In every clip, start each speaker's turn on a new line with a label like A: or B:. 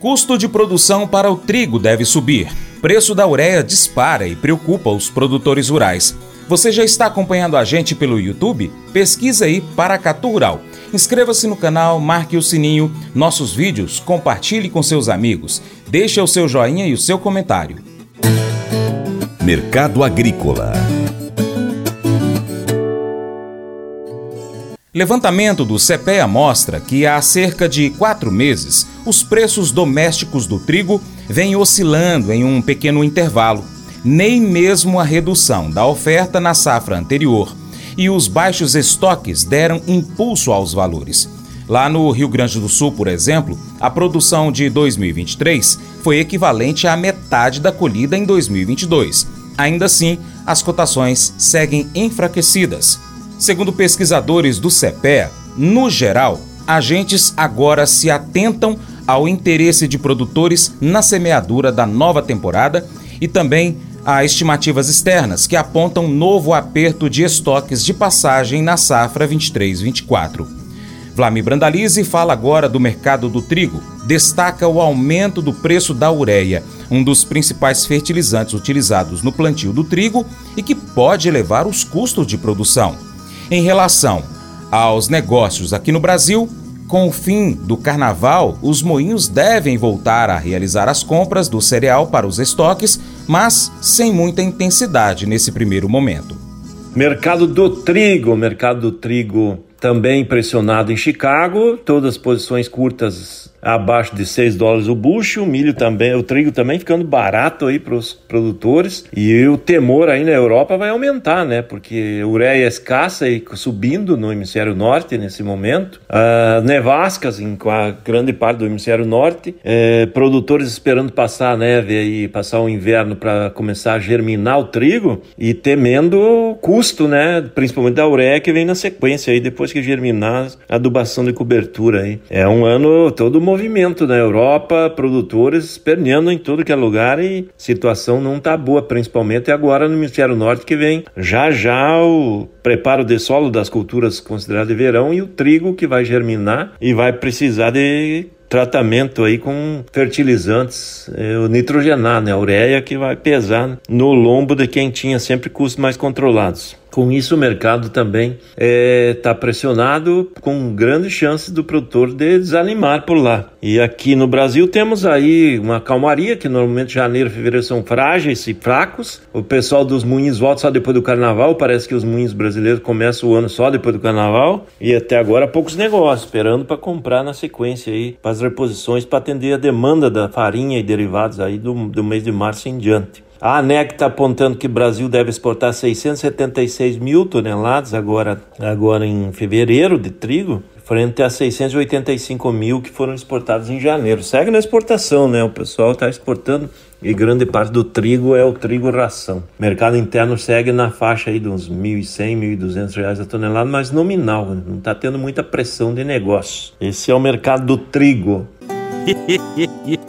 A: Custo de produção para o trigo deve subir. Preço da ureia dispara e preocupa os produtores rurais. Você já está acompanhando a gente pelo YouTube? Pesquisa aí Paracatu Rural. Inscreva-se no canal, marque o sininho, nossos vídeos, compartilhe com seus amigos. Deixe o seu joinha e o seu comentário.
B: Mercado Agrícola
A: Levantamento do CPEA mostra que há cerca de quatro meses os preços domésticos do trigo vêm oscilando em um pequeno intervalo. Nem mesmo a redução da oferta na safra anterior e os baixos estoques deram impulso aos valores. Lá no Rio Grande do Sul, por exemplo, a produção de 2023 foi equivalente à metade da colhida em 2022. Ainda assim, as cotações seguem enfraquecidas. Segundo pesquisadores do CEPEA, no geral, agentes agora se atentam ao interesse de produtores na semeadura da nova temporada e também a estimativas externas que apontam novo aperto de estoques de passagem na safra 23-24. Vlamir Brandalize fala agora do mercado do trigo, destaca o aumento do preço da ureia, um dos principais fertilizantes utilizados no plantio do trigo e que pode elevar os custos de produção. Em relação aos negócios aqui no Brasil, com o fim do carnaval, os moinhos devem voltar a realizar as compras do cereal para os estoques, mas sem muita intensidade nesse primeiro momento.
C: Mercado do trigo, mercado do trigo também pressionado em Chicago, todas as posições curtas abaixo de 6 dólares o bucho, o milho também, o trigo também ficando barato aí para os produtores. E o temor aí na Europa vai aumentar, né? Porque ureia é escassa e subindo no hemisfério norte nesse momento. Uh, nevascas em grande parte do hemisfério norte. É, produtores esperando passar a neve e passar o inverno para começar a germinar o trigo e temendo o custo, né? Principalmente da ureia que vem na sequência aí depois que germinar adubação de cobertura aí. É um ano todo movimento na Europa, produtores esperneando em tudo que é lugar e situação não tá boa, principalmente agora no hemisfério norte que vem já já o preparo de solo das culturas consideradas de verão e o trigo que vai germinar e vai precisar de tratamento aí com fertilizantes, é, o nitrogenar, né, a ureia que vai pesar no lombo de quem tinha sempre custos mais controlados. Com isso, o mercado também está é, tá pressionado, com grande chance do produtor de desanimar por lá. E aqui no Brasil temos aí uma calmaria, que normalmente janeiro e fevereiro são frágeis e fracos. O pessoal dos moinhos volta só depois do carnaval, parece que os moinhos brasileiros começam o ano só depois do carnaval. E até agora poucos negócios, esperando para comprar na sequência aí, para as reposições, para atender a demanda da farinha e derivados aí do, do mês de março em diante. A ANEC está apontando que o Brasil deve exportar 676 mil toneladas agora, agora em fevereiro de trigo, frente a 685 mil que foram exportados em janeiro. Segue na exportação, né? O pessoal está exportando e grande parte do trigo é o trigo ração. O mercado interno segue na faixa aí de uns 1.100, 1.200 reais a tonelada, mas nominal, não está tendo muita pressão de negócio. Esse é o mercado do trigo.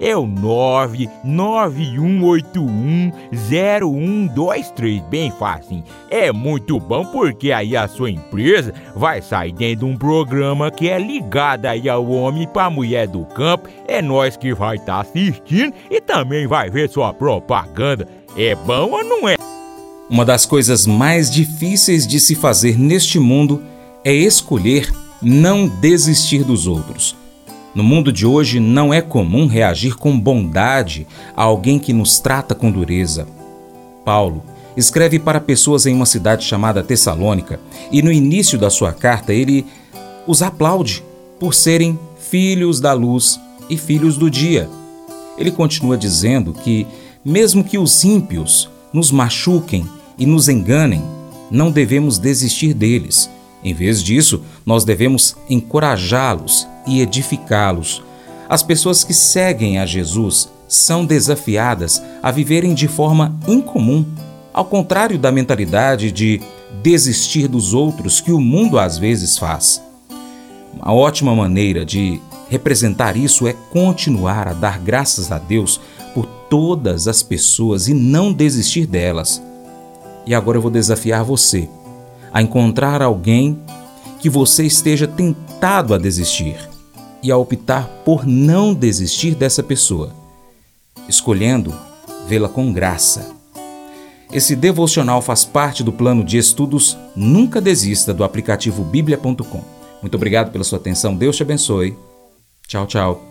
D: é o 991810123. Bem fácil. É muito bom porque aí a sua empresa vai sair dentro de um programa que é ligado aí ao homem para mulher do campo. É nós que vai estar tá assistindo e também vai ver sua propaganda. É bom ou não é?
A: Uma das coisas mais difíceis de se fazer neste mundo é escolher não desistir dos outros. No mundo de hoje, não é comum reagir com bondade a alguém que nos trata com dureza. Paulo escreve para pessoas em uma cidade chamada Tessalônica e no início da sua carta ele os aplaude por serem filhos da luz e filhos do dia. Ele continua dizendo que, mesmo que os ímpios nos machuquem e nos enganem, não devemos desistir deles em vez disso, nós devemos encorajá-los e edificá-los. As pessoas que seguem a Jesus são desafiadas a viverem de forma incomum, ao contrário da mentalidade de desistir dos outros que o mundo às vezes faz. Uma ótima maneira de representar isso é continuar a dar graças a Deus por todas as pessoas e não desistir delas. E agora eu vou desafiar você a encontrar alguém que você esteja tentado a desistir e a optar por não desistir dessa pessoa, escolhendo vê-la com graça. Esse devocional faz parte do plano de estudos Nunca Desista do aplicativo bíblia.com. Muito obrigado pela sua atenção, Deus te abençoe. Tchau, tchau.